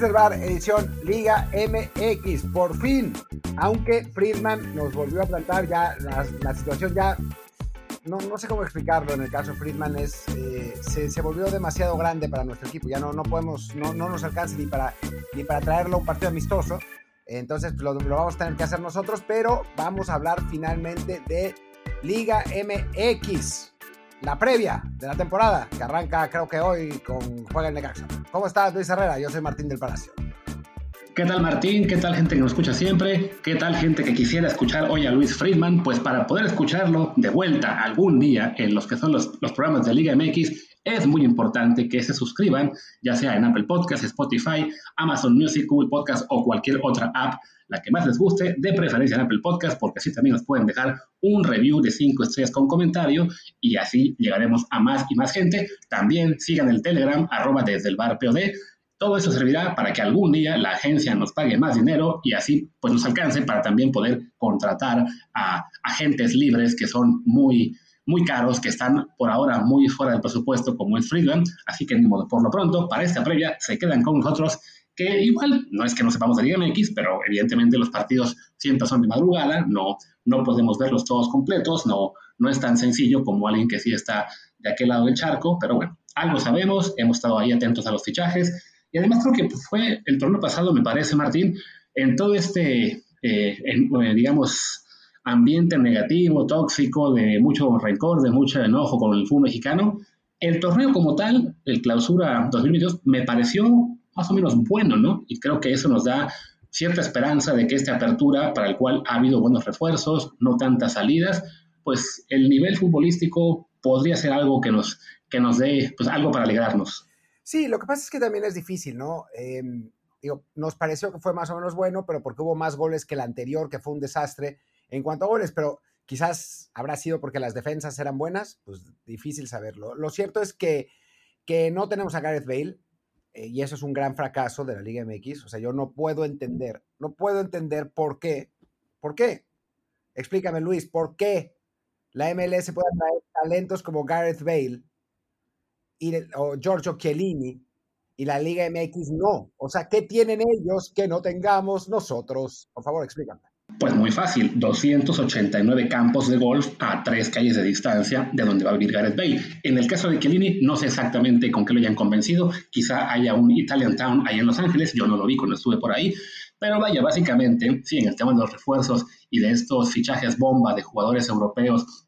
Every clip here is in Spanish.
Bar, edición Liga MX, por fin. Aunque Friedman nos volvió a plantar ya, la, situación ya, no, no, sé cómo explicarlo en el caso de Friedman, es, eh, se, volvió demasiado grande para nuestro equipo. Ya no, no podemos, no, no nos alcanza ni para, ni para traerlo a un partido amistoso. Entonces lo, lo vamos a tener que hacer nosotros, pero vamos a hablar finalmente de Liga MX la previa de la temporada, que arranca creo que hoy con Juega el Necaxa. ¿Cómo estás, Luis Herrera? Yo soy Martín del Palacio. ¿Qué tal Martín? ¿Qué tal gente que nos escucha siempre? ¿Qué tal gente que quisiera escuchar hoy a Luis Friedman? Pues para poder escucharlo de vuelta algún día en los que son los, los programas de Liga MX, es muy importante que se suscriban, ya sea en Apple Podcasts, Spotify, Amazon Music, Google Podcasts o cualquier otra app la que más les guste, de preferencia en Apple Podcast, porque así también nos pueden dejar un review de 5 estrellas con comentario y así llegaremos a más y más gente. También sigan el Telegram, arroba desde el bar POD. Todo eso servirá para que algún día la agencia nos pague más dinero y así pues nos alcance para también poder contratar a agentes libres que son muy, muy caros, que están por ahora muy fuera del presupuesto como es Freedom. Así que modo, por lo pronto, para esta previa, se quedan con nosotros que igual no es que no sepamos de Liga MX, pero evidentemente los partidos siempre son de madrugada, no, no podemos verlos todos completos, no, no es tan sencillo como alguien que sí está de aquel lado del charco, pero bueno, algo sabemos, hemos estado ahí atentos a los fichajes, y además creo que fue el torneo pasado, me parece, Martín, en todo este, eh, eh, digamos, ambiente negativo, tóxico, de mucho rencor, de mucho enojo con el fútbol mexicano, el torneo como tal, el clausura 2022, me pareció más o menos bueno, ¿no? Y creo que eso nos da cierta esperanza de que esta apertura, para el cual ha habido buenos refuerzos, no tantas salidas, pues el nivel futbolístico podría ser algo que nos, que nos dé pues, algo para alegrarnos. Sí, lo que pasa es que también es difícil, ¿no? Em, nos pareció que fue más o menos bueno, pero porque hubo más goles que el anterior, que fue un desastre en cuanto a goles, pero quizás habrá sido porque las defensas eran buenas, pues difícil saberlo. Lo cierto es que, que no tenemos a Gareth Bale, eh, y eso es un gran fracaso de la Liga MX. O sea, yo no puedo entender, no puedo entender por qué. ¿Por qué? Explícame, Luis, ¿por qué la MLS puede traer talentos como Gareth Bale y, o Giorgio Chiellini y la Liga MX no? O sea, ¿qué tienen ellos que no tengamos nosotros? Por favor, explícame. Pues muy fácil, 289 campos de golf a tres calles de distancia de donde va a vivir Gareth Bale. En el caso de Chiellini, no sé exactamente con qué lo hayan convencido, quizá haya un Italian Town ahí en Los Ángeles, yo no lo vi cuando estuve por ahí, pero vaya, básicamente, sí, en el tema de los refuerzos y de estos fichajes bomba de jugadores europeos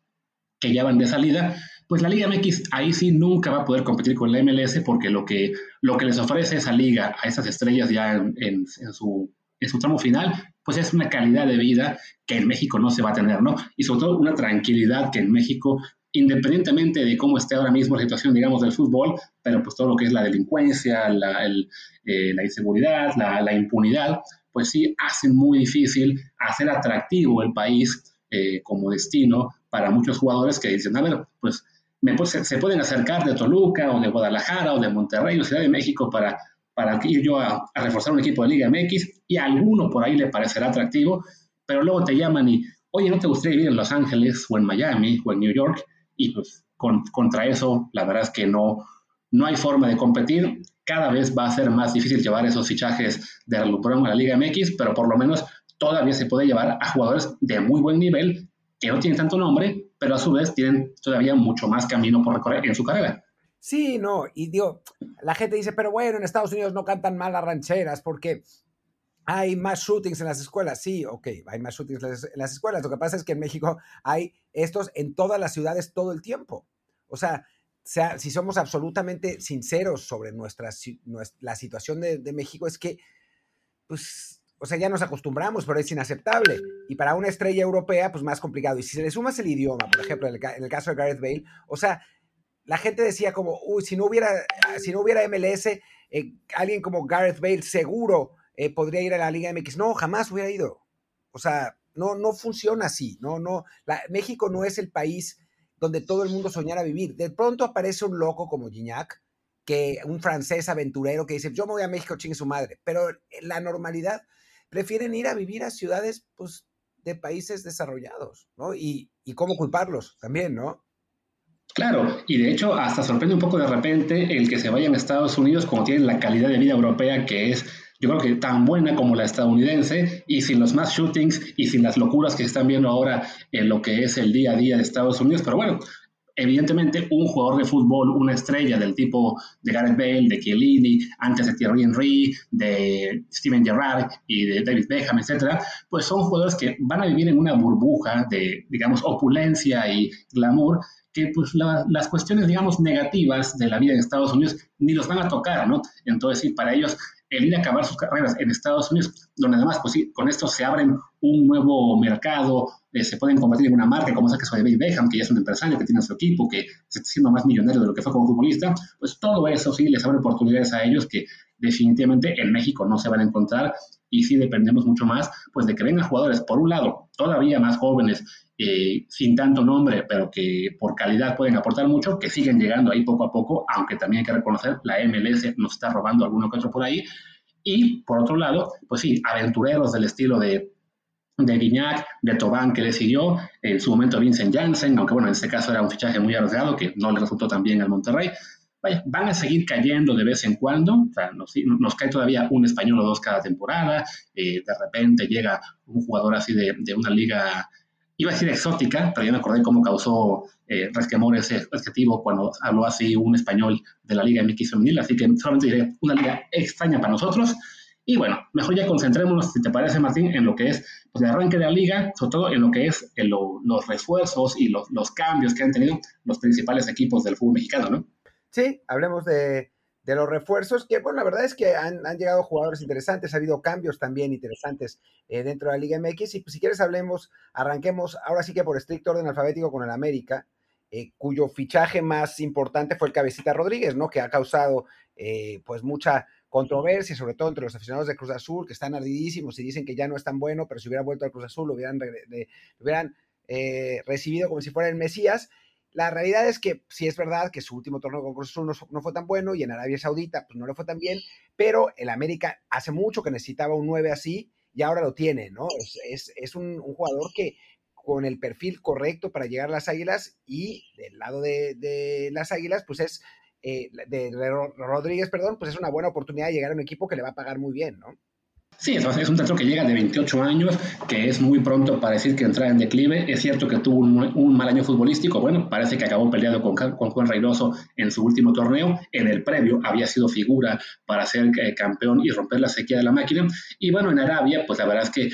que ya van de salida, pues la Liga MX ahí sí nunca va a poder competir con la MLS porque lo que, lo que les ofrece esa liga a esas estrellas ya en su en su tramo final, pues es una calidad de vida que en México no se va a tener, ¿no? Y sobre todo una tranquilidad que en México, independientemente de cómo esté ahora mismo la situación, digamos, del fútbol, pero pues todo lo que es la delincuencia, la, eh, inseguridad, la, impunidad, pues sí hacen muy difícil hacer atractivo el país eh, como destino para muchos jugadores que dicen, a ver, pues me, se pueden acercar de Toluca o de Guadalajara o de Monterrey o Ciudad de México para para ir yo a, reforzar un equipo de Liga MX y a alguno por ahí le parecerá atractivo, pero luego te llaman y, oye, ¿no te gustaría vivir en Los Ángeles o en Miami o en New York? Y pues contra eso, la verdad es que no, no hay forma de competir. Cada vez va a ser más difícil llevar esos fichajes de recuperación a la Liga MX, pero por lo menos todavía se puede llevar a jugadores de muy buen nivel que no tienen tanto nombre, pero a su vez tienen todavía mucho más camino por recorrer en su carrera. Sí, no, y digo, la gente dice, pero bueno, en Estados Unidos no cantan mal las rancheras porque hay más shootings en las escuelas. Sí, ok, hay más shootings en las escuelas. Lo que pasa es que en México hay estos en todas las ciudades todo el tiempo. O sea, sea si somos absolutamente sinceros sobre nuestra, la situación de, México, es que, pues, o sea, ya nos acostumbramos, pero es inaceptable. Y para una estrella europea, pues más complicado. Y si se le sumas el idioma, por ejemplo, en el, en el caso de Gareth Bale, o sea, la gente decía como, uy, si no hubiera, si no hubiera MLS, eh, alguien como Gareth Bale seguro eh, podría ir a la Liga MX. No, jamás hubiera ido. O sea, no, no funciona así. No, no. México no es el país donde todo el mundo soñara vivir. De pronto aparece un loco como Gignac, que un francés aventurero que dice, yo me voy a México, chingue su madre. Pero la normalidad prefieren ir a vivir a ciudades, pues, de países desarrollados, ¿no? Y, y cómo culparlos también, ¿no? Claro, y de hecho hasta sorprende un poco de repente el que se vayan a Estados Unidos como tienen la calidad de vida europea que es yo creo que tan buena como la estadounidense y sin los más shootings y sin las locuras que están viendo ahora en lo que es el día a día de Estados Unidos. Pero bueno, evidentemente un jugador de fútbol, una estrella del tipo de Gareth Bale, de Chiellini, antes de Thierry Henry, de Steven Gerrard y de David Beckham, etcétera, pues son jugadores que van a vivir en una burbuja de, digamos, opulencia y glamour que pues las cuestiones, digamos, negativas de la vida en Estados Unidos ni los van a tocar, ¿no? Entonces, sí, para ellos el ir a acabar sus carreras en Estados Unidos, donde además, pues sí, con esto se abren un nuevo mercado, eh, se pueden convertir en una marca como esa que es de David Beckham, que ya es un empresario, que tiene su equipo, que se está siendo más millonario de lo que fue como futbolista, pues todo eso sí les abre oportunidades a ellos que definitivamente en México no se van a encontrar y sí dependemos mucho más pues de que vengan jugadores, por un lado, todavía más jóvenes, eh, sin tanto nombre, pero que por calidad pueden aportar mucho, que siguen llegando ahí poco a poco, aunque también hay que reconocer, la MLS nos está robando alguno que otro por ahí. Y por otro lado, pues sí, aventureros del estilo de de Guiñac, de Tobán que decidió, en su momento Vincent Janssen, aunque bueno, en este caso era un fichaje muy arriesgado que no le resultó tan bien al Monterrey. Vaya, van a seguir cayendo de vez en cuando, o sea, nos, nos, cae todavía un español o dos cada temporada, eh, de repente llega un jugador así de, de, una liga, iba a decir exótica, pero ya me acordé cómo causó eh, resquemor ese adjetivo cuando habló así un español de la Liga MX femenil, así que solamente diré una liga extraña para nosotros, y bueno, mejor ya concentrémonos, si te parece, Martín, en lo que es pues, el arranque de la liga, sobre todo en lo que es los refuerzos y los, los, cambios que han tenido los principales equipos del fútbol mexicano, ¿no? Sí, hablemos de, de los refuerzos, que bueno, la verdad es que han, han, llegado jugadores interesantes, ha habido cambios también interesantes eh, dentro de la Liga MX, y pues, si quieres hablemos, arranquemos ahora sí que por estricto orden alfabético con el América, eh, cuyo fichaje más importante fue el Cabecita Rodríguez, ¿no? Que ha causado eh, pues mucha controversia, sobre todo entre los aficionados de Cruz Azul, que están ardidísimos y dicen que ya no es tan bueno, pero si hubiera vuelto al Cruz Azul lo hubieran, eh, recibido como si fuera el Mesías. La realidad es que sí es verdad que su último torneo con Cruz no, fue tan bueno y en Arabia Saudita pues no le fue tan bien, pero el América hace mucho que necesitaba un 9 así y ahora lo tiene, ¿no? Es, es, un, jugador que con el perfil correcto para llegar a las Águilas y del lado de, de las Águilas pues es eh, de Rodríguez, perdón, pues es una buena oportunidad de llegar a un equipo que le va a pagar muy bien, ¿no? Sí, es un teatro que llega de 28 años, que es muy pronto para decir que entra en declive. Es cierto que tuvo un, mal año futbolístico. Bueno, parece que acabó peleado con, Juan Reynoso en su último torneo. En el previo había sido figura para ser eh, campeón y romper la sequía de la máquina. Y bueno, en Arabia, pues la verdad es que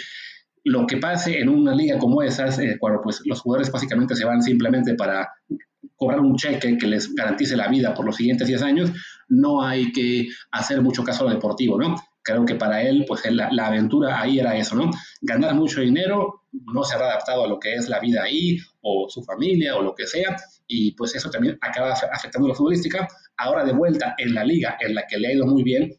lo que pase en una liga como esas, eh, cuando pues los jugadores básicamente se van simplemente para cobrar un cheque que les garantice la vida por los siguientes 10 años, no hay que hacer mucho caso a lo deportivo, ¿no? Creo que para él, pues la, la, aventura ahí era eso, ¿no? Ganar mucho dinero, no se ha adaptado a lo que es la vida ahí, o su familia, o lo que sea, y pues eso también acaba afectando la futbolística. Ahora de vuelta en la liga en la que le ha ido muy bien,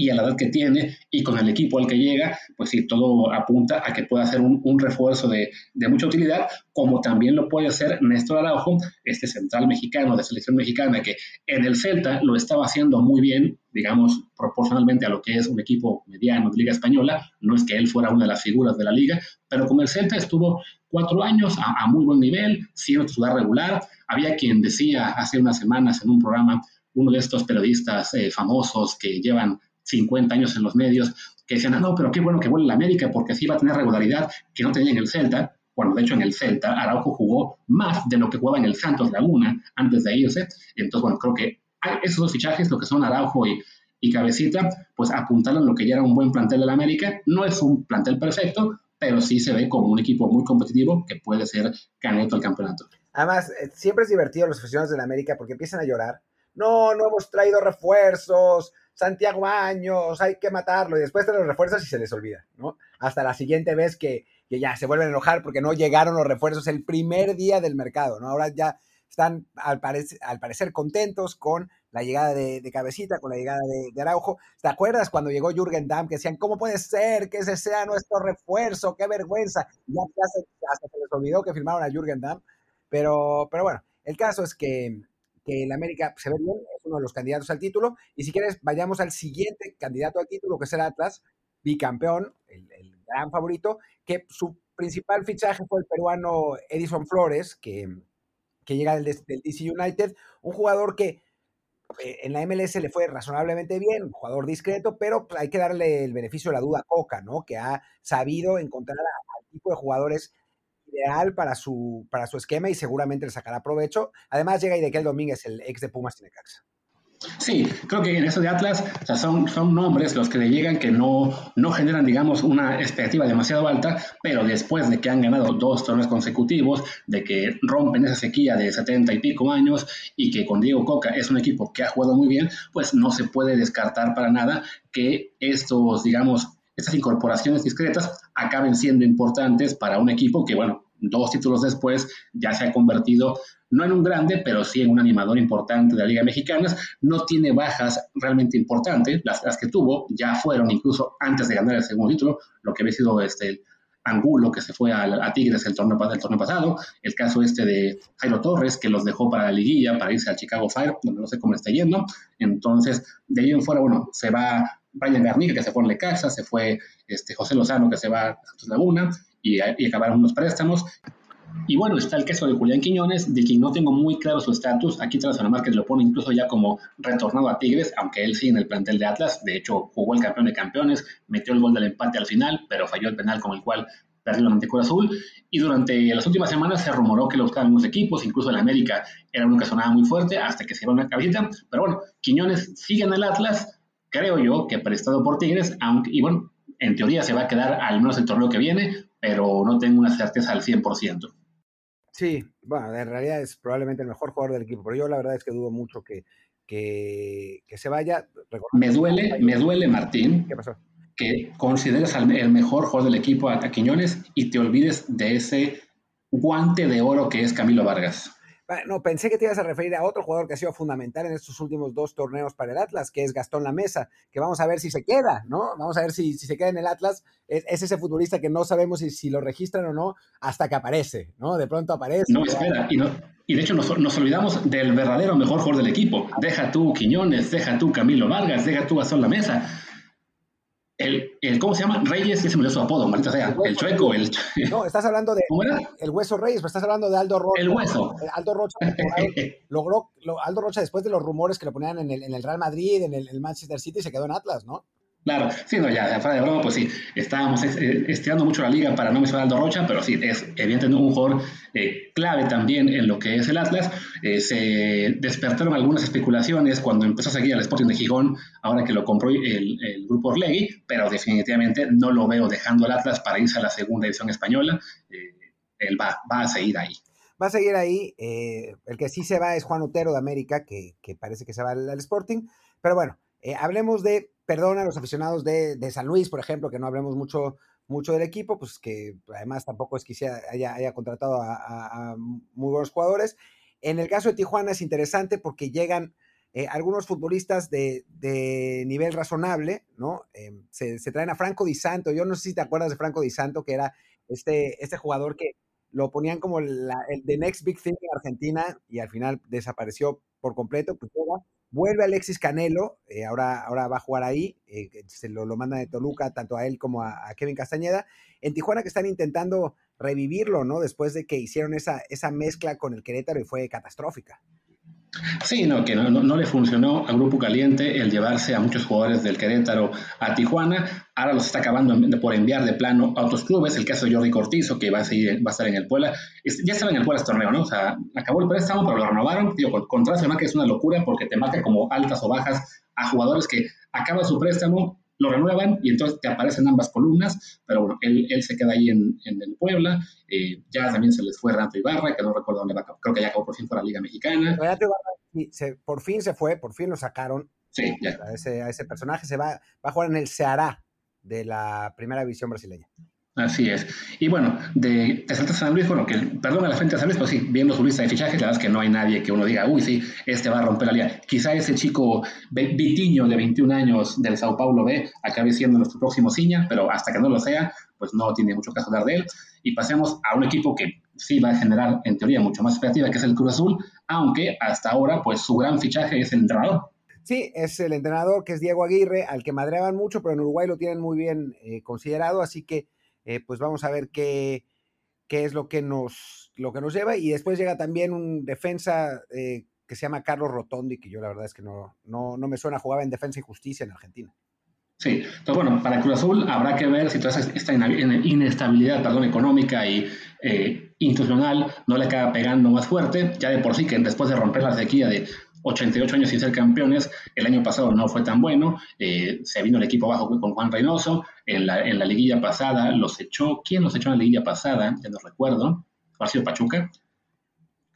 y a la edad que tiene y con el equipo al que llega, pues sí, todo apunta a que pueda hacer un, refuerzo de, de, mucha utilidad, como también lo puede hacer Néstor Araujo, este central mexicano de selección mexicana, que en el Celta lo estaba haciendo muy bien, digamos, proporcionalmente a lo que es un equipo mediano de Liga Española, no es que él fuera una de las figuras de la liga, pero con el Celta estuvo cuatro años a, muy buen nivel, siendo titular regular. Había quien decía hace unas semanas en un programa, uno de estos periodistas eh, famosos que llevan 50 años en los medios, que decían, ah, no, pero qué bueno que vuelve a América, porque así va a tener regularidad que no tenía en el Celta, cuando de hecho en el Celta Araujo jugó más de lo que jugaba en el Santos Laguna antes de irse. Entonces, bueno, creo que esos dos fichajes, lo que son Araujo y, y Cabecita, pues apuntaron lo que ya era un buen plantel de la América. No es un plantel perfecto, pero sí se ve como un equipo muy competitivo que puede ser candidato al campeonato. Además, eh, siempre es divertido los aficionados de la América porque empiezan a llorar. No, no hemos traído refuerzos, Santiago Años, hay que matarlo, y después te los refuerzos y se les olvida, ¿no? Hasta la siguiente vez que, ya se vuelven a enojar porque no llegaron los refuerzos el primer día del mercado, ¿no? Ahora ya están al, parecer contentos con la llegada de, Cabecita, con la llegada de, Araujo. ¿Te acuerdas cuando llegó Jürgen Damm que decían, ¿cómo puede ser que ese sea nuestro refuerzo? ¡Qué vergüenza! Ya, se, hasta se les olvidó que firmaron a Jürgen Damm. Pero, pero bueno, el caso es que que el América se ve bien, es uno de los candidatos al título. Y si quieres, vayamos al siguiente candidato al título, que el Atlas, bicampeón, el, gran favorito, que su principal fichaje fue el peruano Edison Flores, que, que llega del, del DC United, un jugador que eh, en la MLS le fue razonablemente bien, jugador discreto, pero hay que darle el beneficio de la duda a Coca, ¿no? Que ha sabido encontrar al tipo de jugadores ideal para su, para su esquema y seguramente le sacará provecho. Además llega Idequel Domínguez, el ex de Pumas Tinecaxa. Sí, creo que en eso de Atlas son, son nombres los que le llegan que no, no generan, digamos, una expectativa demasiado alta, pero después de que han ganado dos torneos consecutivos, de que rompen esa sequía de 70 y pico años y que con Diego Coca es un equipo que ha jugado muy bien, pues no se puede descartar para nada que estos, digamos, estas incorporaciones discretas acaben siendo importantes para un equipo que, bueno, dos títulos después ya se ha convertido no en un grande, pero sí en un animador importante de la Liga Mexicana. No tiene bajas realmente importantes, las, que tuvo ya fueron incluso antes de ganar el segundo título, lo que había sido este, Angulo, que se fue a, Tigres el torneo, el torneo pasado, el caso este de Jairo Torres, que los dejó para la liguilla, para irse al Chicago Fire, donde no sé cómo está yendo. Entonces, de ahí en fuera, bueno, se va Brian Garnica, que se fue en Lecaxa, se fue este, José Lozano, que se va a Santos Laguna, y, y acabaron unos préstamos. Y bueno, está el caso de Julián Quiñones, de quien no tengo muy claro su estatus. Aquí tras Márquez lo pone incluso ya como retornado a Tigres, aunque él sí en el plantel de Atlas. De hecho, jugó el campeón de campeones, metió el gol del empate al final, pero falló el penal con el cual perdió la Mantecura Azul. Y durante las últimas semanas se rumoró que lo buscaban unos equipos, incluso en América era uno que sonaba muy fuerte, hasta que se iba una cabecita. Pero bueno, Quiñones sigue en el Atlas, creo yo que prestado por Tigres, aunque, y bueno, en teoría se va a quedar al menos el torneo que viene, pero no tengo una certeza al 100%. Sí, bueno, en realidad es probablemente el mejor jugador del equipo, pero yo la verdad es que dudo mucho que, que, se vaya. Me duele, me duele, Martín. ¿Qué pasó? Que consideres al, el mejor jugador del equipo a Quiñones y te olvides de ese guante de oro que es Camilo Vargas. No, pensé que te ibas a referir a otro jugador que ha sido fundamental en estos últimos dos torneos para el Atlas, que es Gastón La Mesa, que vamos a ver si se queda, ¿no? Vamos a ver si, se queda en el Atlas. Es, ese futbolista que no sabemos si, lo registran o no hasta que aparece, ¿no? De pronto aparece. No, espera, y, no, y de hecho nos, olvidamos del verdadero mejor jugador del equipo. Deja tú Quiñones, deja tú Camilo Vargas, deja tú Gastón La Mesa el, el, ¿cómo se llama? Reyes, que se me dio su apodo, maldita sea. El, chueco, el. No, estás hablando de. ¿Cómo era? El hueso Reyes, pero estás hablando de Aldo Rocha. El hueso. Aldo Rocha logró, Aldo Rocha, después de los rumores que lo ponían en el, en el Real Madrid, en el, el, Manchester City, se quedó en Atlas, ¿no? Claro, sí, no, ya, fuera de broma, pues sí, estábamos eh, estirando mucho la liga para no mencionar a Aldo Rocha, pero sí, es evidentemente un jugador eh, clave también en lo que es el Atlas. Eh, se despertaron algunas especulaciones cuando empezó a seguir al Sporting de Gijón, ahora que lo compró el, grupo Orlegui, pero definitivamente no lo veo dejando el Atlas para irse a la segunda división española. él va, va, a seguir ahí. Va a seguir ahí. el que sí se va es Juan Otero de América, que, parece que se va al Sporting, pero bueno. hablemos de perdona a los aficionados de, San Luis, por ejemplo, que no hablemos mucho, mucho del equipo, pues que además tampoco es que haya, contratado a, muy buenos jugadores. En el caso de Tijuana es interesante porque llegan eh, algunos futbolistas de, nivel razonable, ¿no? Eh, se, traen a Franco Di Santo. Yo no sé si te acuerdas de Franco Di Santo, que era este, este jugador que lo ponían como el the next big thing en Argentina y al final desapareció por completo. Pues Vuelve Alexis Canelo, eh, ahora, ahora va a jugar ahí, eh, se lo, lo manda de Toluca tanto a él como a, Kevin Castañeda. En Tijuana que están intentando revivirlo, ¿no? Después de que hicieron esa, esa mezcla con el Querétaro y fue catastrófica. Sí, no, que no, no, le funcionó al Grupo Caliente el llevarse a muchos jugadores del Querétaro a Tijuana. Ahora los está acabando por enviar de plano a otros clubes. El caso de Jordi Cortizo, que va a, seguir, va a estar en el Puebla. Ya estaba en el Puebla este torneo, ¿no? O sea, acabó el préstamo, pero lo renovaron. Digo, con, que es una locura porque te marca como altas o bajas a jugadores que acaban su préstamo, lo renuevan y entonces te aparecen ambas columnas, pero bueno, él, él se queda ahí en, en el Puebla, eh, ya también se les fue Renato Ibarra, que no recuerdo dónde va, creo que ya acabó por fin por la Liga Mexicana. Renato Ibarra se, por fin se fue, por fin lo sacaron. Sí, ya. A ese, a ese personaje se va, va a jugar en el Ceará de la primera división brasileña. Así es. Y bueno, de, de San Luis, bueno, que perdón a la frente de San Luis, pues sí, viendo su lista de fichajes, la verdad es que no hay nadie que uno diga, uy, sí, este va a romper la liga. Quizá ese chico Vitiño de 21 años del Sao Paulo B acabe siendo nuestro próximo ciña, pero hasta que no lo sea, pues no tiene mucho caso hablar de él. Y pasemos a un equipo que sí va a generar, en teoría, mucho más expectativa, que es el Cruz Azul, aunque hasta ahora, pues su gran fichaje es el entrenador. Sí, es el entrenador que es Diego Aguirre, al que madreaban mucho, pero en Uruguay lo tienen muy bien eh, considerado, así que eh, pues vamos a ver qué, qué es lo que nos, lo que nos lleva. Y después llega también un defensa eh, que se llama Carlos Rotondi, que yo la verdad es que no, no, no me suena, jugaba en Defensa y Justicia en Argentina. Sí, entonces bueno, para Cruz Azul habrá que ver si toda esta inestabilidad perdón, económica y eh, institucional no le acaba pegando más fuerte, ya de por sí que después de romper la sequía de 88 años sin ser campeones, el año pasado no fue tan bueno, eh, se vino el equipo abajo con Juan Reynoso, en la, liguilla pasada los echó, ¿quién los echó en la liguilla pasada? Ya no recuerdo, ha sido Pachuca,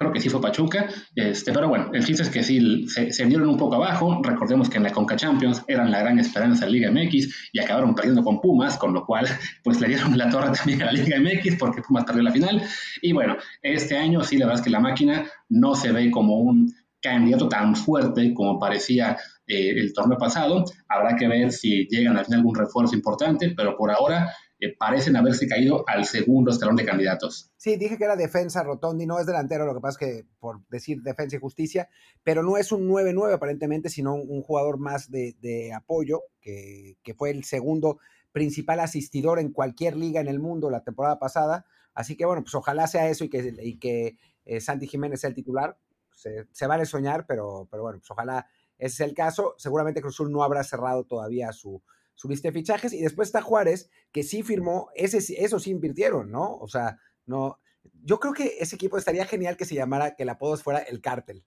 creo que sí fue Pachuca, este, pero bueno, el chiste es que sí se, se un poco abajo, recordemos que en la Conca Champions eran la gran esperanza de Liga MX y acabaron perdiendo con Pumas, con lo cual pues le dieron la torre también a la Liga MX porque Pumas perdió la final y bueno, este año sí la verdad es que la máquina no se ve como un candidato tan fuerte como parecía eh, el torneo pasado, habrá que ver si llegan a tener algún refuerzo importante, pero por ahora parecen haberse caído al segundo escalón de candidatos. Sí, dije que era defensa Rotondi, no es delantero, lo que pasa es que por decir defensa y justicia, pero no es un 9-9 aparentemente, sino un, jugador más de, apoyo, que, fue el segundo principal asistidor en cualquier liga en el mundo la temporada pasada. Así que bueno, pues ojalá sea eso y que, y que eh, Santi Jiménez sea el titular. Se, se, vale soñar, pero, pero bueno, pues ojalá ese sea el caso. Seguramente Cruzul no habrá cerrado todavía su, subiste fichajes y después está Juárez, que sí firmó, ese, eso sí invirtieron, ¿no? O sea, no, yo creo que ese equipo estaría genial que se llamara, que el apodo fuera el cártel.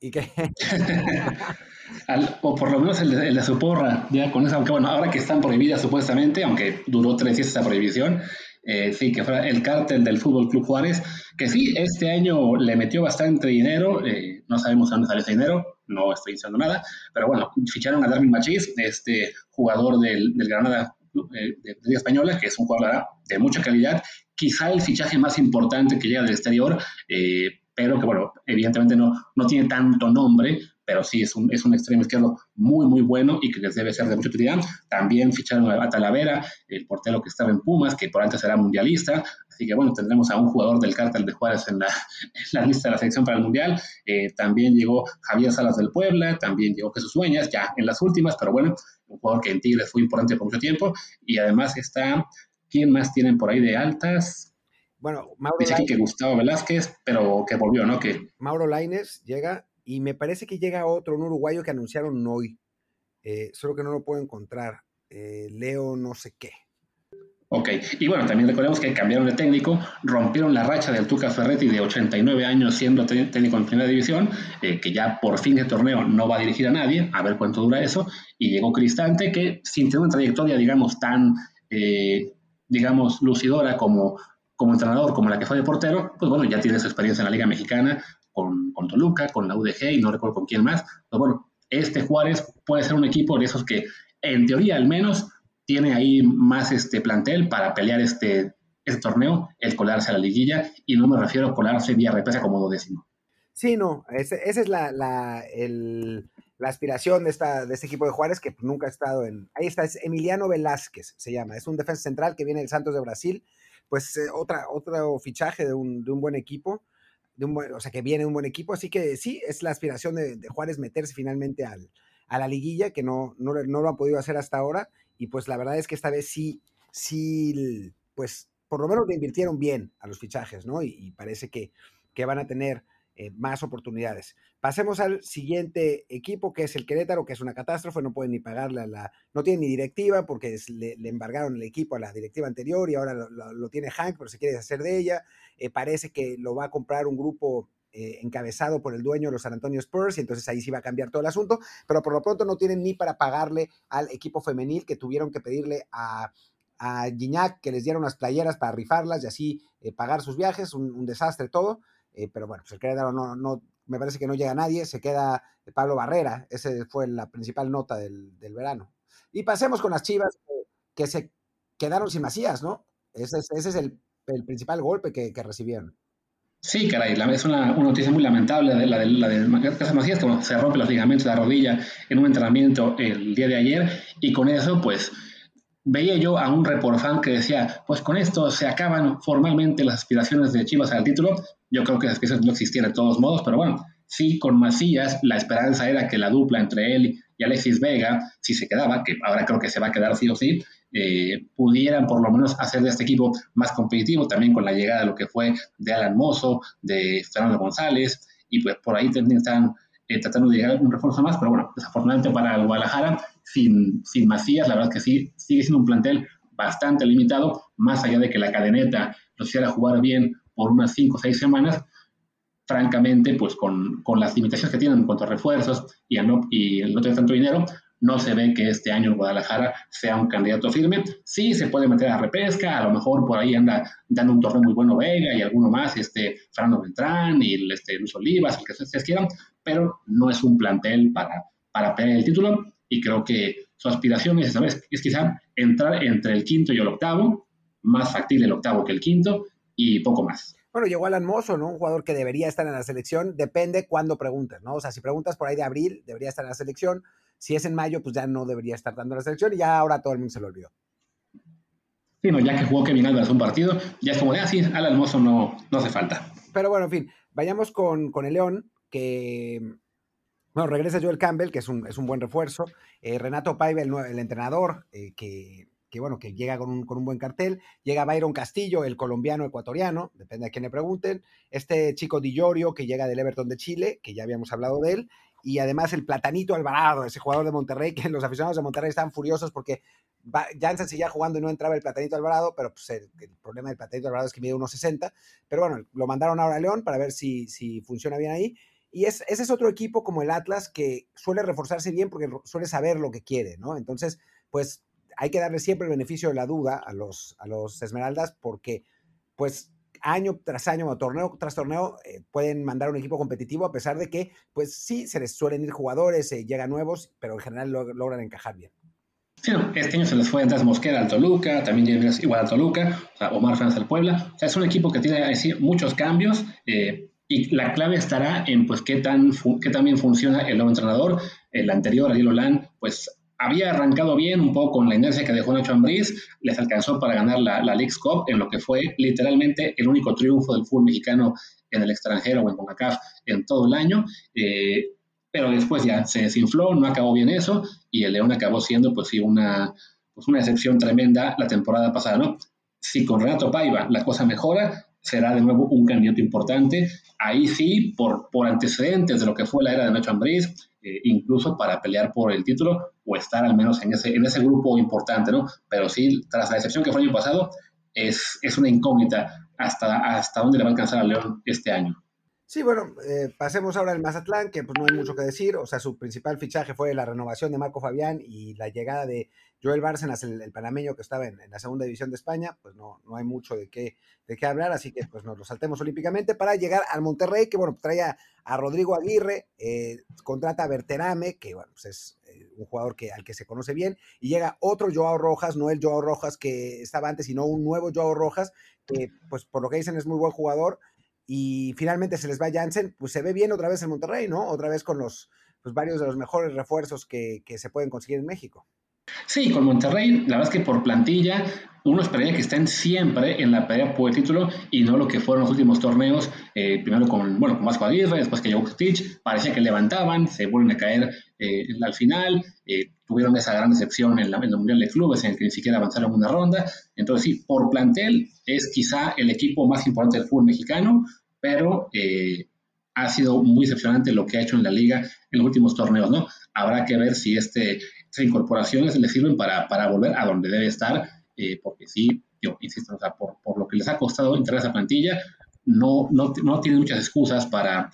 Y que... o por lo menos el de, el de, su porra, ya con eso, aunque bueno, ahora que están prohibidas supuestamente, aunque duró tres días esa prohibición, eh, sí, que fuera el cártel del Fútbol Club Juárez, que sí, este año le metió bastante dinero, eh, no sabemos dónde sale ese dinero, no estoy diciendo nada, pero bueno, ficharon a Darwin Machís, este jugador del, del Granada eh, de, Liga Española, que es un jugador de mucha calidad, quizá el fichaje más importante que llega del exterior, pero que bueno, evidentemente no, no tiene tanto nombre, pero sí es un, es un extremo izquierdo muy, muy bueno y que les debe ser de mucha utilidad. También ficharon a Talavera, el portero que estaba en Pumas, que por antes será mundialista. Así que bueno, tendremos a un jugador del cártel de Juárez en la, la lista de la selección para el mundial. Eh, también llegó Javier Salas del Puebla, también llegó Jesús Sueñas, ya en las últimas, pero bueno, un jugador que en Tigres fue importante por mucho tiempo. Y además está, ¿quién más tienen por ahí de altas? Bueno, Mauro Dice aquí que Gustavo Velázquez, pero que volvió, ¿no? Que... Mauro Laines llega y me parece que llega otro, un uruguayo que anunciaron hoy. Eh, solo que no lo puedo encontrar. Eh, Leo no sé qué. Ok, y bueno, también recordemos que cambiaron de técnico, rompieron la racha del Tuca Ferretti de 89 años siendo técnico en primera división, eh, que ya por fin de torneo no va a dirigir a nadie, a ver cuánto dura eso, y llegó Cristante, que sin tener una trayectoria, digamos, tan, digamos, lucidora como, como entrenador, como la que fue de portero, pues bueno, ya tiene su experiencia en la Liga Mexicana, con, con, Toluca, con la UDG y no recuerdo con quién más. Pero bueno, este Juárez puede ser un equipo de esos que, en teoría al menos, tiene ahí más este plantel para pelear este, este torneo, el colarse a la liguilla, y no me refiero a colarse vía represa como décimo. Sí, no, esa es la, la, el, la, aspiración de, esta, de este equipo de Juárez que nunca ha estado en... Ahí está, es Emiliano Velázquez, se llama, es un defensa central que viene del Santos de Brasil, pues eh, otra, otro fichaje de un, de un buen equipo o sea, que viene un buen equipo. Así que sí, es la aspiración de, Juárez meterse finalmente al, a la liguilla, que no, no, lo ha podido hacer hasta ahora. Y pues la verdad es que esta vez sí, sí, pues por lo menos le invirtieron bien a los fichajes, ¿no? Y, parece que, que van a tener eh, más oportunidades. Pasemos al siguiente equipo, que es el Querétaro, que es una catástrofe, no pueden ni pagarle a la, no tiene ni directiva porque le, embargaron el equipo a la directiva anterior y ahora lo, tiene Hank, pero se quiere deshacer de ella. Eh, parece que lo va a comprar un grupo eh, encabezado por el dueño de los San Antonio Spurs, y entonces ahí sí va a cambiar todo el asunto, pero por lo pronto no tienen ni para pagarle al equipo femenil que tuvieron que pedirle a, a que les diera unas playeras para rifarlas y así pagar sus viajes, un desastre todo. Eh, pero bueno, pues el Querétaro no, no, me parece que no llega a nadie, se queda Pablo Barrera, ese fue la principal nota del, del verano. Y pasemos con las Chivas que, se quedaron sin Macías, ¿no? Ese, ese es el, el, principal golpe que, que recibieron. Sí, caray, es una, una, noticia muy lamentable la de, la de Macías, que se rompe los ligamentos de la rodilla en un entrenamiento el día de ayer y con eso, pues, veía yo a un reporfán que decía, pues con esto se acaban formalmente las aspiraciones de Chivas al título. Yo creo que eso no existía de todos modos, pero bueno, sí, con Macías la esperanza era que la dupla entre él y Alexis Vega, si se quedaba, que ahora creo que se va a quedar sí o sí, eh, pudieran por lo menos hacer de este equipo más competitivo, también con la llegada de lo que fue de Alan Mozo, de Fernando González, y pues por ahí también están eh, tratando de llegar un refuerzo más, pero bueno, desafortunadamente para Guadalajara, sin, sin Macías, la verdad es que sí, sigue siendo un plantel bastante limitado, más allá de que la cadeneta lo hiciera jugar bien por unas 5 o 6 semanas, francamente, pues con, con, las limitaciones que tienen en cuanto a refuerzos y, no, y no tener tanto dinero, no se ve que este año el Guadalajara sea un candidato firme. Sí, se puede meter a repesca, a lo mejor por ahí anda dando un torneo muy bueno Vega y alguno más, este Fernando Beltrán y este Luis Olivas, el que ustedes quieran, pero no es un plantel para, para pelear el título y creo que su aspiración es, ¿sabes? es quizá entrar entre el quinto y el octavo, más factible el octavo que el quinto y poco más. Bueno, llegó Alan Mozo, ¿no? Un jugador que debería estar en la selección, depende cuándo preguntes, ¿no? O sea, si preguntas por ahí de abril, debería estar en la selección. Si es en mayo, pues ya no debería estar dando la selección y ya ahora todo el mundo se lo olvidó. Sí, no, ya que jugó Kevin Álvarez un partido, ya es como de, ah, sí, Alan Mozo no, no hace falta. Pero bueno, en fin, vayamos con, con el León, que bueno, regresa Joel Campbell, que es un, es un buen refuerzo. Eh, Renato Paiva, el, entrenador, eh, que, que, bueno, que llega con un, con un, buen cartel. Llega Byron Castillo, el colombiano ecuatoriano, depende a quién le pregunten. Este chico Di Llorio, que llega del Everton de Chile, que ya habíamos hablado de él y además el Platanito Alvarado, ese jugador de Monterrey, que los aficionados de Monterrey están furiosos porque Janssen seguía jugando y no entraba el Platanito Alvarado, pero pues el, el, problema del Platanito Alvarado es que mide 1.60, pero bueno, lo mandaron ahora a León para ver si, si funciona bien ahí. Y es, ese es otro equipo como el Atlas que suele reforzarse bien porque suele saber lo que quiere, ¿no? Entonces, pues hay que darle siempre el beneficio de la duda a los, a los Esmeraldas porque, pues, año tras año o torneo tras torneo eh, pueden mandar un equipo competitivo a pesar de que, pues sí, se les suelen ir jugadores, eh, llegan nuevos, pero en general lo, logran encajar bien. Sí, este año se les fue Andrés Mosquera al Toluca, también igual al Toluca, o sea, Omar Fernández al Puebla. O sea, es un equipo que tiene así, muchos cambios eh, y la clave estará en pues qué tan, qué tan bien funciona el nuevo entrenador. El anterior, Ariel Olan, pues había arrancado bien un poco con la inercia que dejó Nacho Ambriz, les alcanzó para ganar la, la League's Cup en lo que fue literalmente el único triunfo del fútbol mexicano en el extranjero o en CONCACAF en todo el año. Eh, pero después ya se desinfló, no acabó bien eso, y el León acabó siendo, pues sí, una, pues una excepción tremenda la temporada pasada, ¿no? Si con Renato Paiva la cosa mejora, será de nuevo un candidato importante. Ahí sí, por, por antecedentes de lo que fue la era de Nacho Ambriz, eh, incluso para pelear por el título o estar al menos en ese, en ese grupo importante, ¿no? Pero sí, tras la excepción que fue el año pasado, es, es una incógnita hasta, hasta dónde le va a alcanzar a León este año. Sí, bueno, eh, pasemos ahora al Mazatlán, que pues no hay mucho que decir. O sea, su principal fichaje fue la renovación de Marco Fabián y la llegada de Joel Bárcenas, el, panameño que estaba en, en, la segunda división de España. Pues no, no hay mucho de qué, de qué hablar, así que pues nos lo saltemos olímpicamente para llegar al Monterrey, que bueno, trae a, a Rodrigo Aguirre, eh, contrata a Berterame, que bueno, pues es eh, un jugador que, al que se conoce bien, y llega otro Joao Rojas, no el Joao Rojas que estaba antes, sino un nuevo Joao Rojas, que pues por lo que dicen es muy buen jugador y finalmente se les va Jansen, pues se ve bien otra vez en Monterrey, ¿no? Otra vez con los pues varios de los mejores refuerzos que, que se pueden conseguir en México. Sí, con Monterrey, la verdad es que por plantilla uno esperaría que estén siempre en la pelea por el título y no lo que fueron los últimos torneos, eh, primero con, bueno, con Vasco Aguirre, después que llegó Stitch, parecía que levantaban, se vuelven a caer eh, al final, eh, tuvieron esa gran decepción en, la, en, el Mundial de Clubes en el que ni siquiera avanzaron una ronda, entonces sí, por plantel es quizá el equipo más importante del fútbol mexicano, pero eh, ha sido muy decepcionante lo que ha hecho en la liga en los últimos torneos, ¿no? Habrá que ver si este, estas incorporaciones le sirven para, para volver a donde debe estar, eh, porque sí, yo insisto, o sea, por, por, lo que les ha costado entrar a esa plantilla, no, no, no tienen muchas excusas para,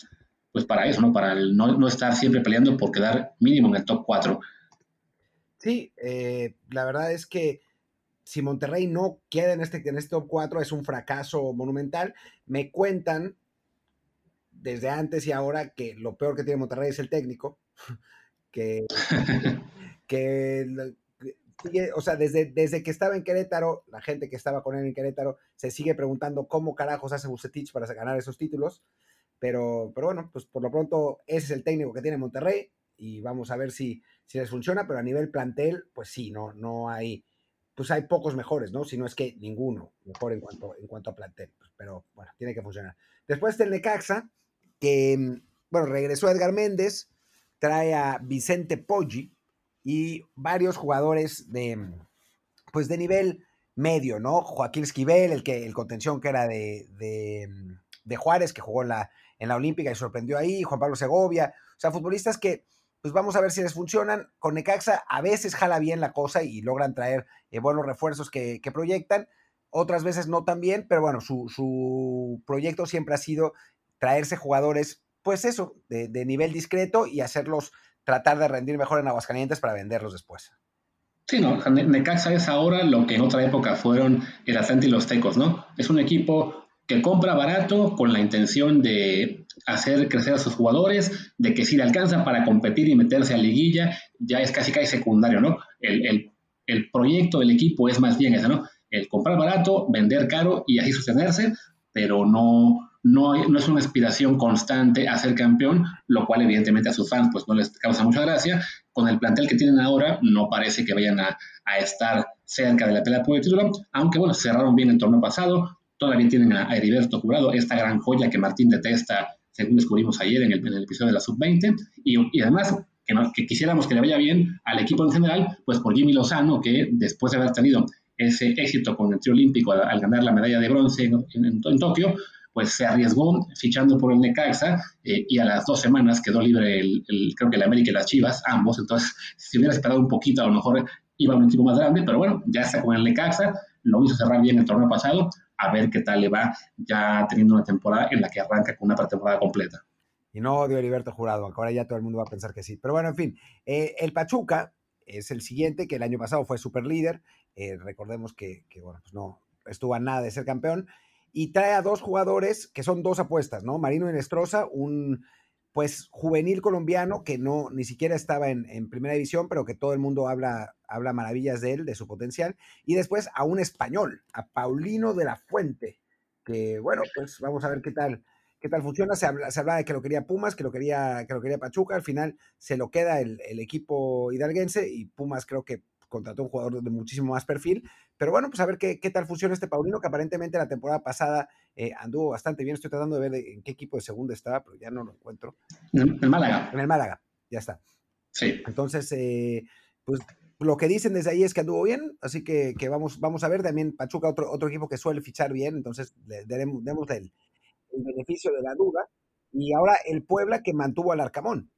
pues para eso, ¿no? Para el no, no, estar siempre peleando por quedar mínimo en el top 4. Sí, eh, la verdad es que si Monterrey no queda en este, en este top 4 es un fracaso monumental. Me cuentan desde antes y ahora que lo peor que tiene Monterrey es el técnico, que, que, que o sea, desde, desde que estaba en Querétaro, la gente que estaba con él en Querétaro se sigue preguntando cómo carajos hace Bucetich para ganar esos títulos, pero, pero bueno, pues por lo pronto ese es el técnico que tiene Monterrey y vamos a ver si, si les funciona, pero a nivel plantel, pues sí, no, no hay pues hay pocos mejores, ¿no? Si no es que ninguno mejor en cuanto, en cuanto a plantel. Pues, pero bueno, tiene que funcionar. Después está el Necaxa, que, mm, bueno, regresó Edgar Méndez, trae a Vicente Poggi y varios jugadores de, mm, pues de nivel medio, ¿no? Joaquín Esquivel, el, que, el contención que era de, de, Juárez, que jugó en la, en la Olímpica y sorprendió ahí, Juan Pablo Segovia, o sea, futbolistas que, pues vamos a ver si les funcionan. Con Necaxa a veces jala bien la cosa y logran traer eh, buenos refuerzos que, que, proyectan, otras veces no tan bien, pero bueno, su, su proyecto siempre ha sido traerse jugadores, pues eso, de, nivel discreto y hacerlos tratar de rendir mejor en Aguascalientes para venderlos después. Sí, no, Necaxa es ahora lo que en otra época fueron el Atlante y los Tecos, ¿no? Es un equipo que compra barato con la intención de hacer crecer a sus jugadores, de que si le alcanzan para competir y meterse a liguilla, ya es casi casi secundario, ¿no? El, el proyecto del equipo es más bien ese, ¿no? El comprar barato, vender caro y así sostenerse, pero no, no, es una aspiración constante a ser campeón, lo cual evidentemente a sus fans pues no les causa mucha gracia. Con el plantel que tienen ahora no parece que vayan a, estar cerca de la pelea por el título, aunque bueno, cerraron bien el torneo pasado, todavía tienen a, Heriberto Jurado, esta gran joya que Martín detesta, según descubrimos ayer en el, episodio de la Sub-20, y, además que, que, quisiéramos que le vaya bien al equipo en general, pues por Jimmy Lozano, que después de haber tenido ese éxito con el trío olímpico al, ganar la medalla de bronce en Tokio, pues se arriesgó fichando por el Necaxa eh, y a las dos semanas quedó libre el, creo que el América y las Chivas, ambos. Entonces, si hubiera esperado un poquito, a lo mejor iba a un equipo más grande, pero bueno, ya está con el Necaxa, lo hizo cerrar bien el torneo pasado, a ver qué tal le va ya teniendo una temporada en la que arranca con una pretemporada completa. Y no odio a Heriberto Jurado, ahora ya todo el mundo va a pensar que sí. Pero bueno, en fin, eh, el Pachuca es el siguiente, que el año pasado fue super líder. Eh, recordemos que, que, bueno, pues no estuvo a nada de ser campeón y trae a dos jugadores que son dos apuestas, ¿no? Marino Enestrosa, un pues juvenil colombiano que no ni siquiera estaba en, primera división, pero que todo el mundo habla, habla maravillas de él, de su potencial, y después a un español, a Paulino de la Fuente, que bueno, pues vamos a ver qué tal, qué tal funciona. Se, habla, se hablaba de que lo quería Pumas, que lo quería, que lo quería Pachuca, al final se lo queda el, el equipo hidalguense y Pumas creo que contrató un jugador de muchísimo más perfil. Pero bueno, pues a ver qué, qué tal funciona este Paulino, que aparentemente la temporada pasada eh, anduvo bastante bien. Estoy tratando de ver en qué equipo de segunda estaba, pero ya no lo encuentro. En el Málaga. En el Málaga, ya está. Sí. Entonces, eh, pues lo que dicen desde ahí es que anduvo bien, así que, que, vamos, vamos a ver. También Pachuca, otro, otro equipo que suele fichar bien, entonces le demos, el, el beneficio de la duda. Y ahora el Puebla que mantuvo al Arcamón.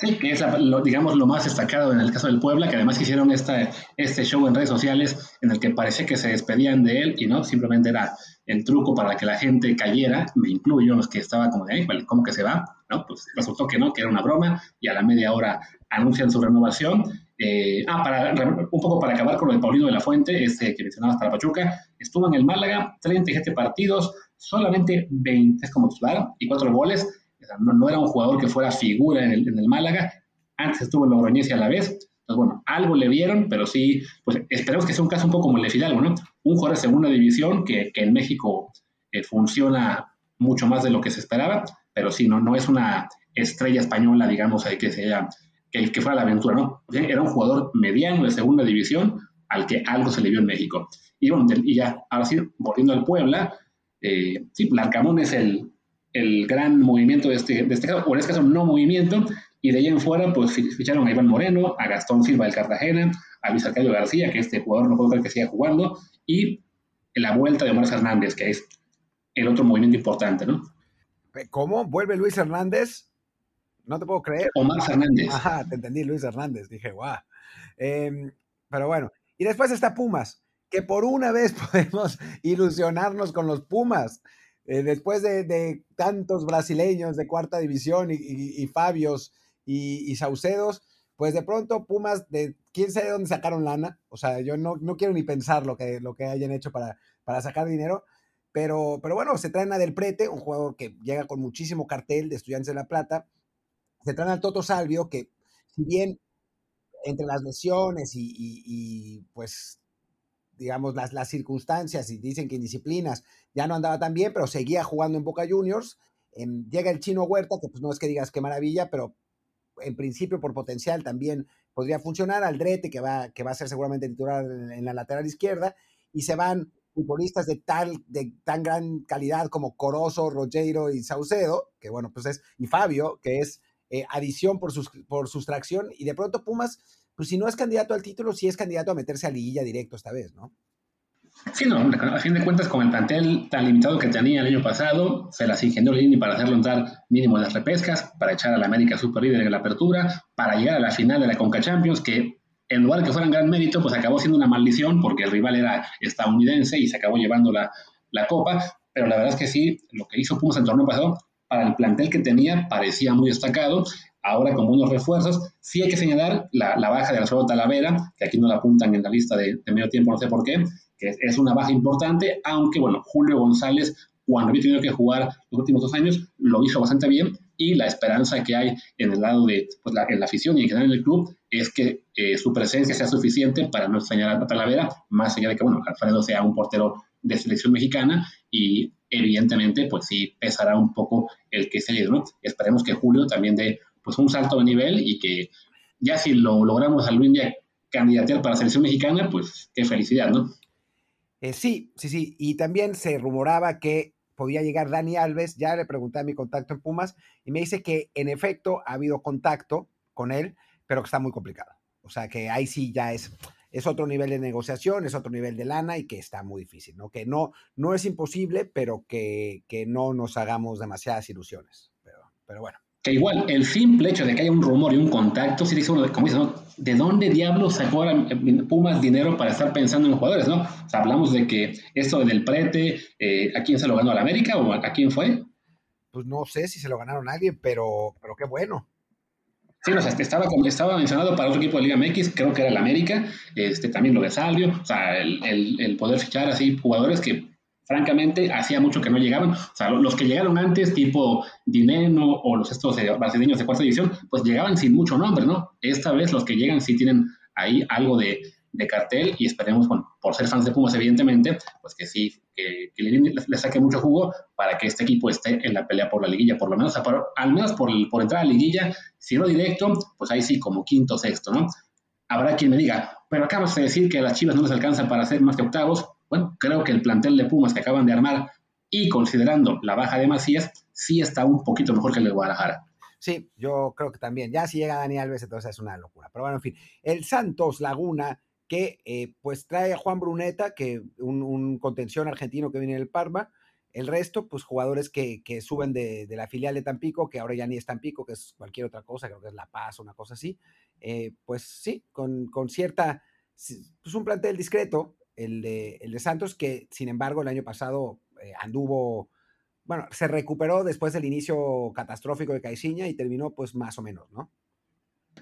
Sí, que es, lo, digamos, lo más destacado en el caso del Puebla, que además hicieron esta, este show en redes sociales en el que parecía que se despedían de él y no, simplemente era el truco para que la gente cayera, me incluyo, los que estaba como de, ahí, ¿cómo que se va? ¿No? Pues resultó que no, que era una broma y a la media hora anuncian su renovación. Eh, ah, para, un poco para acabar con lo de Paulino de la Fuente, este que mencionabas para Pachuca, estuvo en el Málaga, 37 partidos, solamente 20 como titular y 4 goles no, era un jugador que fuera figura en el, Málaga, antes estuvo en Logroñés a la vez, entonces bueno, algo le vieron, pero sí, pues esperemos que sea un caso un poco como el de Fidalgo, ¿no? Un jugador de segunda división que, en México eh, funciona mucho más de lo que se esperaba, pero sí, no, no es una estrella española, digamos, que sea que que fuera la aventura, ¿no? Era un jugador mediano de segunda división al que algo se le vio en México. Y bueno, y ya, ahora sí, volviendo al Puebla, eh, sí, Larcamón es el, el gran movimiento de este, de este caso, o en este caso no movimiento, y de ahí en fuera pues ficharon a Iván Moreno, a Gastón Silva del Cartagena, a Luis Arcadio García, que este jugador no puedo creer que siga jugando, y la vuelta de Omar Hernández, que es el otro movimiento importante, ¿no? ¿Cómo? ¿Vuelve Luis Hernández? No te puedo creer. Omar Hernández. Ajá, te entendí, Luis Hernández. Dije, guau. Em, pero bueno, y después está Pumas, que por una vez podemos ilusionarnos con los Pumas. Eh, después de, tantos brasileños de cuarta división y, Fabios y, Saucedos, pues de pronto Pumas, de quién sabe dónde sacaron lana, o sea, yo no, quiero ni pensar lo que, lo que hayan hecho para, para sacar dinero, pero, pero bueno, se traen a Del Prete, un jugador que llega con muchísimo cartel de Estudiantes de La Plata, se traen al Toto Salvio, que si bien entre las lesiones y pues digamos, las, las circunstancias y dicen que indisciplinas ya no andaba tan bien, pero seguía jugando en Boca Juniors. Em, llega el chino Huerta, que pues no es que digas qué maravilla, pero en principio por potencial también podría funcionar. Aldrete, que va, que va a ser seguramente titular en, la lateral izquierda, y se van futbolistas de tal, de tan gran calidad como Corozo, Rogero y Saucedo, que bueno, pues es, y Fabio, que es eh, adición por, sus, por sustracción, y de pronto Pumas pues si no es candidato al título, sí es candidato a meterse a liguilla directo esta vez, ¿no? Sí, no, a fin de cuentas, con el plantel tan limitado que tenía el año pasado, se las ingenió Lini para hacerlo entrar mínimo en las repescas, para echar a la América Super Líder en la apertura, para llegar a la final de la Conca Champions, que en lugar de que fuera un gran mérito, pues acabó siendo una maldición porque el rival era estadounidense y se acabó llevando la, la copa. Pero la verdad es que sí, lo que hizo Pumas el torneo pasado para el plantel que tenía parecía muy destacado. Ahora con buenos refuerzos, sí hay que señalar la, baja de Alfredo Talavera, que aquí no la apuntan en la lista de, medio tiempo, no sé por qué, que es, una baja importante, aunque bueno, Julio González, cuando había tenido que jugar los últimos dos años, lo hizo bastante bien y la esperanza que hay en el lado de pues, la, en la afición y en general en el club es que eh, su presencia sea suficiente para no extrañar a Talavera, más allá de que, bueno, Alfredo sea un portero de selección mexicana y evidentemente pues sí pesará un poco el que se le ¿no? Esperemos que Julio también dé pues un salto de nivel y que ya si lo logramos algún día candidatear para selección mexicana, pues qué felicidad, ¿no? Eh, sí, sí, sí. Y también se rumoraba que podía llegar Dani Alves. Ya le pregunté a mi contacto en Pumas y me dice que en efecto ha habido contacto con él, pero que está muy complicado. O sea que ahí sí ya es es otro nivel de negociación, es otro nivel de lana y que está muy difícil, ¿no? Que no, no es imposible, pero que, no nos hagamos demasiadas ilusiones. Pero, pero bueno. Que igual, el simple hecho de que haya un rumor y un contacto, si dice uno, como dice, ¿no? ¿de dónde diablos sacó Pumas dinero para estar pensando en los jugadores, no? O sea, hablamos de que esto del prete, eh, ¿a quién se lo ganó? ¿A la América o a, quién fue? Pues no sé si se lo ganaron a alguien, pero, pero qué bueno. Sea, estaba, estaba mencionado para otro equipo de Liga MX, creo que era el América, este, también lo de Salvio, o sea, el, el, poder fichar así jugadores que francamente hacía mucho que no llegaban, o sea, los que llegaron antes, tipo Dineno o los estos brasileños de cuarta división, pues llegaban sin mucho nombre, ¿no? Esta vez los que llegan sí tienen ahí algo de, de cartel y esperemos, bueno, por ser fans de Pumas, evidentemente, pues que sí, que, le, saque mucho jugo para que este equipo esté en la pelea por la liguilla, por lo menos, al menos por, por entrar a la liguilla, si no directo, pues ahí sí, como quinto sexto, ¿no? Habrá quien me diga, pero acabas de decir que las Chivas no les alcanza para hacer más que octavos. Bueno, creo que el plantel de Pumas que acaban de armar y considerando la baja de Macías, sí está un poquito mejor que el de Guadalajara. Sí, yo creo que también. Ya si llega Dani Alves, entonces es una locura. Pero bueno, en fin, el Santos Laguna que eh, pues trae a Juan Bruneta, que un, contención argentino que viene del Parma, el resto, pues jugadores que, suben de, la filial de Tampico, que ahora ya ni es Tampico, que es cualquier otra cosa, creo que es La Paz, una cosa así, eh, pues sí, con, cierta, pues un plantel discreto, el de, el de Santos, que sin embargo el año pasado eh, anduvo, bueno, se recuperó después del inicio catastrófico de Caixinha y terminó pues más o menos, ¿no?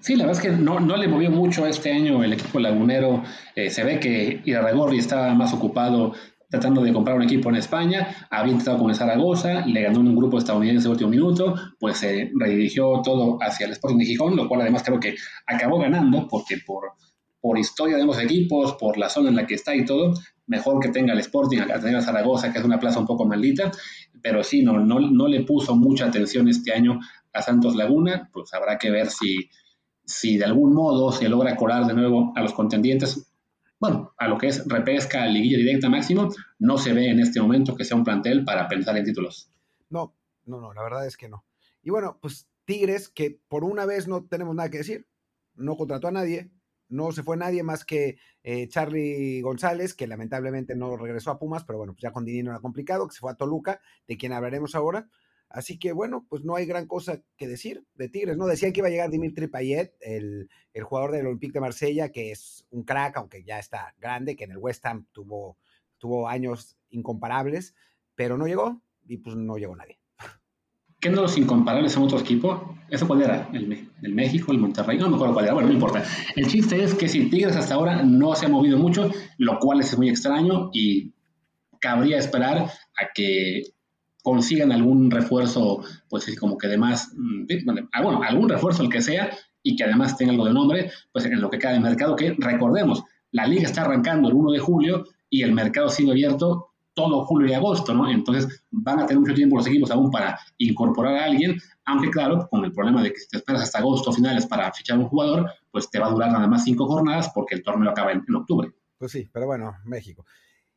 Sí, la verdad es que no, no le movió mucho este año el equipo lagunero. Eh, se ve que Irarragorri estaba más ocupado tratando de comprar un equipo en España, había intentado con el Zaragoza, le ganó en un grupo estadounidense último minuto, pues se redirigió todo hacia el Sporting de Gijón, lo cual además creo que acabó ganando, porque por, por historia de ambos equipos, por la zona en la que está y todo, mejor que tenga el Sporting a tener a Zaragoza, que es una plaza un poco maldita, pero sí, no, no, no le puso mucha atención este año a Santos Laguna, pues habrá que ver si si de algún modo se logra colar de nuevo a los contendientes, bueno, a lo que es repesca, liguilla directa máximo, no se ve en este momento que sea un plantel para pensar en títulos. No, no, no, la verdad es que no. Y bueno, pues Tigres, que por una vez no tenemos nada que decir, no contrató a nadie, no se fue nadie más que eh, Charlie González, que lamentablemente no regresó a Pumas, pero bueno, pues ya con dinero era complicado, que se fue a Toluca, de quien hablaremos ahora. Así que bueno, pues no hay gran cosa que decir de Tigres, ¿no? Decían que iba a llegar Dimitri Payet, el, jugador del Olympique de Marsella, que es un crack, aunque ya está grande, que en el West Ham tuvo, tuvo años incomparables, pero no llegó y pues no llegó nadie. ¿Qué no los incomparables son otro equipo? ¿Eso cuál era? ¿El, el, México, el Monterrey? No me acuerdo cuál era, bueno, no importa. El chiste es que si Tigres hasta ahora no se ha movido mucho, lo cual es muy extraño y cabría esperar a que consigan algún refuerzo, pues como que además, mm, ah, bueno, algún refuerzo el que sea y que además tenga algo de nombre, pues en lo que cae el mercado, que recordemos, la liga está arrancando el 1 de julio y el mercado sigue abierto todo julio y agosto, ¿no? Entonces van a tener mucho tiempo los equipos aún para incorporar a alguien, aunque claro, con el problema de que si te esperas hasta agosto finales para fichar un jugador, pues te va a durar nada más cinco jornadas porque el torneo acaba en octubre. Pues sí, pero bueno, México.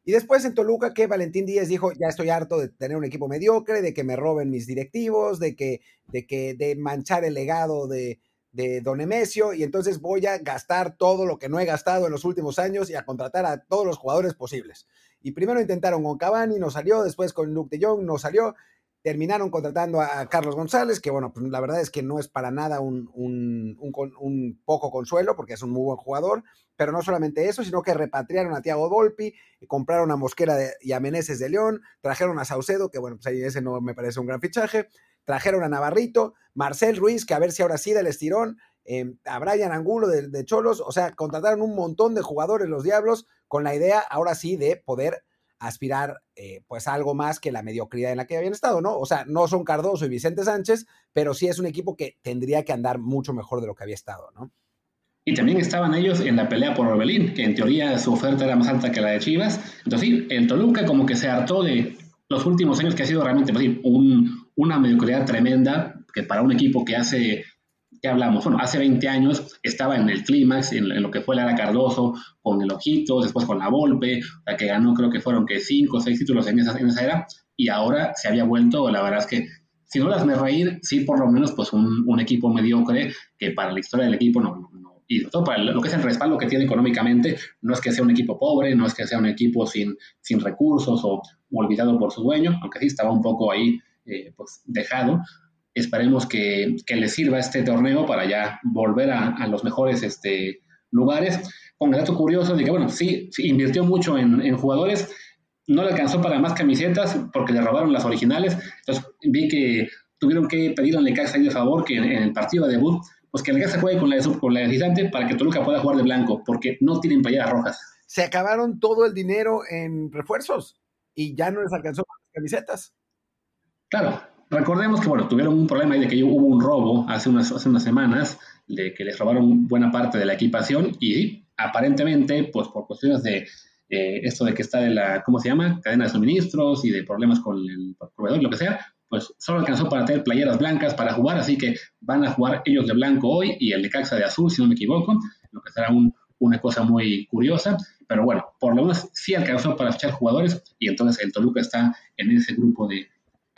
Y después en Toluca que Valentín Díaz dijo, ya estoy harto de tener un equipo mediocre, de que me roben mis directivos, de que, de que, de manchar el legado de, de Don Emesio y entonces voy a gastar todo lo que no he gastado en los últimos años y a contratar a todos los jugadores posibles. Y primero intentaron con Cavani, no salió, después con Luke de Jong, no salió, terminaron contratando a Carlos González, que bueno, pues la verdad es que no es para nada un, un, poco consuelo, porque es un muy buen jugador, pero no solamente eso, sino que repatriaron a Thiago Volpi, compraron a Mosquera y a Meneses de León, trajeron a Saucedo, que bueno, pues ahí ese no me parece un gran fichaje, trajeron a Navarrito, Marcel Ruiz, que a ver si ahora sí del estirón, eh, a Brian Angulo de, de Cholos, o sea, contrataron un montón de jugadores los Diablos con la idea ahora sí de poder aspirar eh, pues a algo más que la mediocridad en la que habían estado, ¿no? O sea, no son Cardoso y Vicente Sánchez, pero sí es un equipo que tendría que andar mucho mejor de lo que había estado, ¿no? Y también estaban ellos en la pelea por Orbelín, que en teoría su oferta era más alta que la de Chivas. Entonces sí, el Toluca como que se hartó de los últimos años que ha sido realmente pues un, una mediocridad tremenda, que para un equipo que hace ¿qué hablamos? Bueno, hace 20 años estaba en el clímax, en, lo que fue Lara Cardoso, con el Ojitos, después con la Volpe, la que ganó creo que fueron que 5 o 6 títulos en esa, en esa era, y ahora se había vuelto, la verdad es que, si no las me reír, sí por lo menos pues un, un equipo mediocre que para la historia del equipo no, no, y todo para lo que es el respaldo que tiene económicamente, no es que sea un equipo pobre, no es que sea un equipo sin, sin recursos o, olvidado por su dueño, aunque sí estaba un poco ahí eh, pues dejado, Esperemos que, que les sirva este torneo para ya volver a, los mejores este, lugares. Con el dato curioso de que, bueno, sí, invirtió mucho en, jugadores, no le alcanzó para más camisetas porque le robaron las originales. Entonces vi que tuvieron que pedir al Necaxa de favor que en, el partido de debut, pues que Necaxa juegue con la, con la para que Toluca pueda jugar de blanco, porque no tienen playeras rojas. Se acabaron todo el dinero en refuerzos y ya no les alcanzó para las camisetas. Claro, Recordemos que, bueno, tuvieron un problema ahí de que hubo un robo hace unas, hace unas semanas, de que les robaron buena parte de la equipación y aparentemente, pues por cuestiones de eh, esto de que está de la, ¿cómo se llama? Cadena de suministros y de problemas con el proveedor, lo que sea, pues solo alcanzó para tener playeras blancas para jugar, así que van a jugar ellos de blanco hoy y el de Caxa de azul, si no me equivoco, lo que será una cosa muy curiosa, pero bueno, por lo menos sí alcanzó para fichar jugadores y entonces el Toluca está en ese grupo de,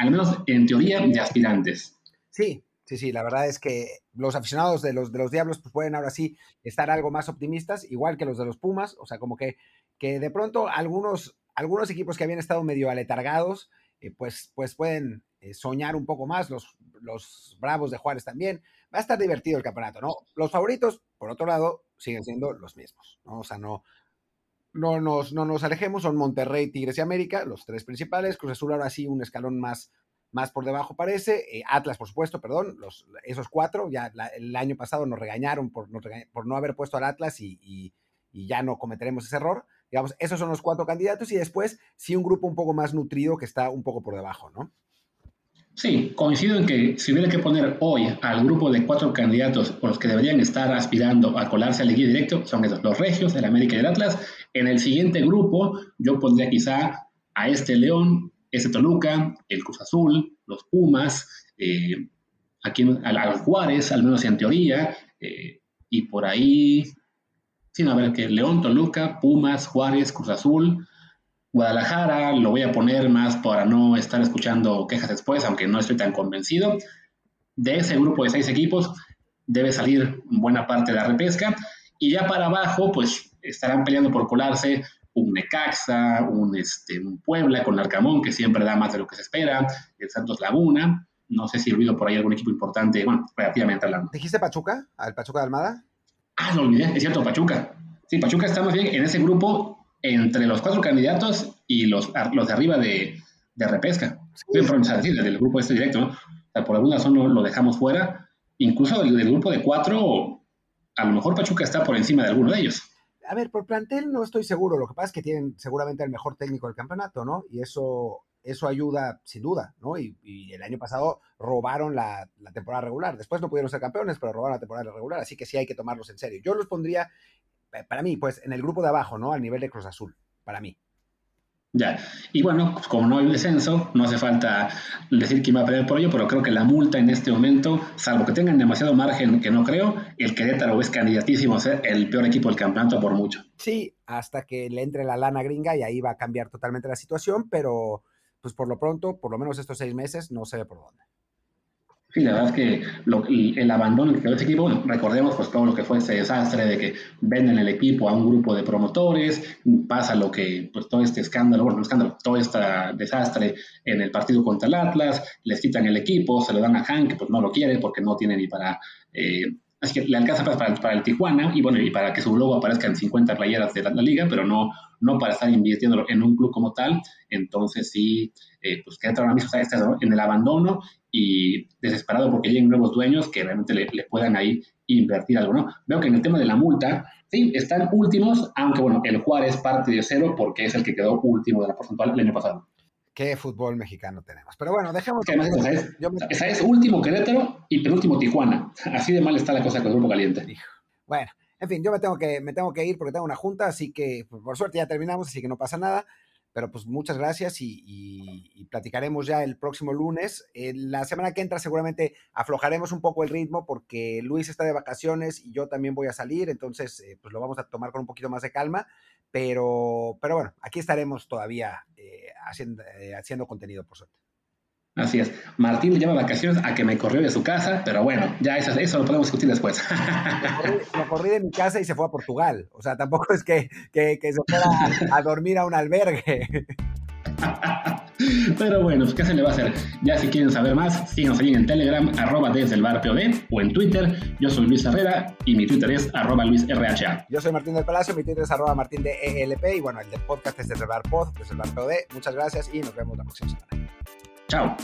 al menos en teoría, de aspirantes. Sí, sí, sí, la verdad es que los aficionados de los, de los Diablos pues pueden ahora sí estar algo más optimistas, igual que los de los Pumas, o sea, como que, que de pronto algunos, algunos equipos que habían estado medio aletargados, eh, pues, pues pueden eh, soñar un poco más, los, los Bravos de Juárez también. Va a estar divertido el campeonato, ¿no? Los favoritos, por otro lado, siguen siendo los mismos, ¿no? O sea, no, no nos, no nos alejemos, son Monterrey, Tigres y América, los tres principales. Cruz Azul ahora sí un escalón más, más por debajo parece. Eh, Atlas, por supuesto, perdón, los, esos cuatro. Ya el año pasado nos regañaron por, por no haber puesto al Atlas y, y, ya no cometeremos ese error. Digamos, esos son los cuatro candidatos y después sí un grupo un poco más nutrido que está un poco por debajo, ¿no? Sí, coincido en que si hubiera que poner hoy al grupo de cuatro candidatos por los que deberían estar aspirando a colarse al equipo directo, son esos, los Regios, el América y el Atlas. En el siguiente grupo, yo pondría quizá a este León, este Toluca, el Cruz Azul, los Pumas, eh, aquí a, Juárez, al menos en teoría, eh, y por ahí, sin a ver, que León, Toluca, Pumas, Juárez, Cruz Azul, Guadalajara lo voy a poner más para no estar escuchando quejas después, aunque no estoy tan convencido. De ese grupo de seis equipos debe salir buena parte de la repesca. Y ya para abajo, pues estarán peleando por colarse un Necaxa, un, este, un Puebla con Arcamón, que siempre da más de lo que se espera, el Santos Laguna. No sé si he por ahí algún equipo importante, bueno, relativamente hablando. ¿Dijiste Pachuca? ¿Al Pachuca de Almada? Ah, lo olvidé, es cierto, Pachuca. Sí, Pachuca está más bien en ese grupo entre los cuatro candidatos y los, los de arriba de, de repesca. Sí. decir, del grupo este directo, ¿no? O sea, por alguna razón lo, lo dejamos fuera. Incluso del, grupo de cuatro, a lo mejor Pachuca está por encima de alguno de ellos. A ver, por plantel no estoy seguro. Lo que pasa es que tienen seguramente el mejor técnico del campeonato, ¿no? Y eso, eso ayuda sin duda, ¿no? Y, y el año pasado robaron la, la, temporada regular. Después no pudieron ser campeones, pero robaron la temporada regular. Así que sí hay que tomarlos en serio. Yo los pondría eh, para mí, pues en el grupo de abajo, ¿no? Al nivel de Cruz Azul, para mí. Ya, y bueno, como no hay descenso, no hace falta decir quién va a pelear por ello, pero creo que la multa en este momento, salvo que tengan demasiado margen, que no creo, el Querétaro es candidatísimo a ser el peor equipo del campeonato por mucho. Sí, hasta que le entre la lana gringa y ahí va a cambiar totalmente la situación, pero pues por lo pronto, por lo menos estos seis meses, no sé por dónde. Sí, la verdad es que el abandono que quedó ese equipo, recordemos pues todo lo que fue ese desastre de que venden el equipo a un grupo de promotores, pasa lo que, pues todo este escándalo, bueno, no escándalo, todo este desastre en el partido contra el Atlas, les quitan el equipo, se lo dan a Hank, que pues no lo quiere porque no tiene ni para... Eh, así que le alcanza para, para, el Tijuana y bueno, y para que su logo aparezca en 50 playeras de la, liga, pero no, no para estar invirtiendo en un club como tal. Entonces sí, eh, pues queda ahora mismo en el abandono y desesperado porque lleguen nuevos dueños que realmente le, puedan ahí invertir algo, ¿no? Veo que en el tema de la multa, sí, están últimos, aunque bueno, el Juárez parte de cero porque es el que quedó último de la porcentual el año pasado. Qué fútbol mexicano tenemos. Pero bueno, dejemos. Que esa, es, último Querétaro y penúltimo Tijuana. Así de mal está la cosa con el grupo caliente. Bueno, en fin, yo me tengo que, me tengo que ir porque tengo una junta, así que por suerte ya terminamos, así que no pasa nada. Pero pues muchas gracias y, platicaremos ya el próximo lunes. la semana que entra seguramente aflojaremos un poco el ritmo porque Luis está de vacaciones y yo también voy a salir, entonces eh, pues lo vamos a tomar con un poquito más de calma. Pero, pero bueno, aquí estaremos todavía eh, haciendo, eh, haciendo contenido, por suerte. Así es. Martín le llama vacaciones a que me corrió de su casa, pero bueno, ya eso, eso lo podemos discutir después. Lo corrí, de mi casa y se fue a Portugal. O sea, tampoco es que, que, se fuera a, dormir a un albergue. Pero bueno, pues, ¿qué se le va a hacer? Ya si quieren saber más, síganos ahí en Telegram, arroba desde el bar POD, o en Twitter. Yo soy Luis Herrera y mi Twitter es arroba LuisRHA. Yo soy Martín del Palacio, mi Twitter es arroba Martín de ELP y bueno, el del podcast es desde el bar POD, desde el bar POD. Muchas gracias y nos vemos la próxima semana. Tchau!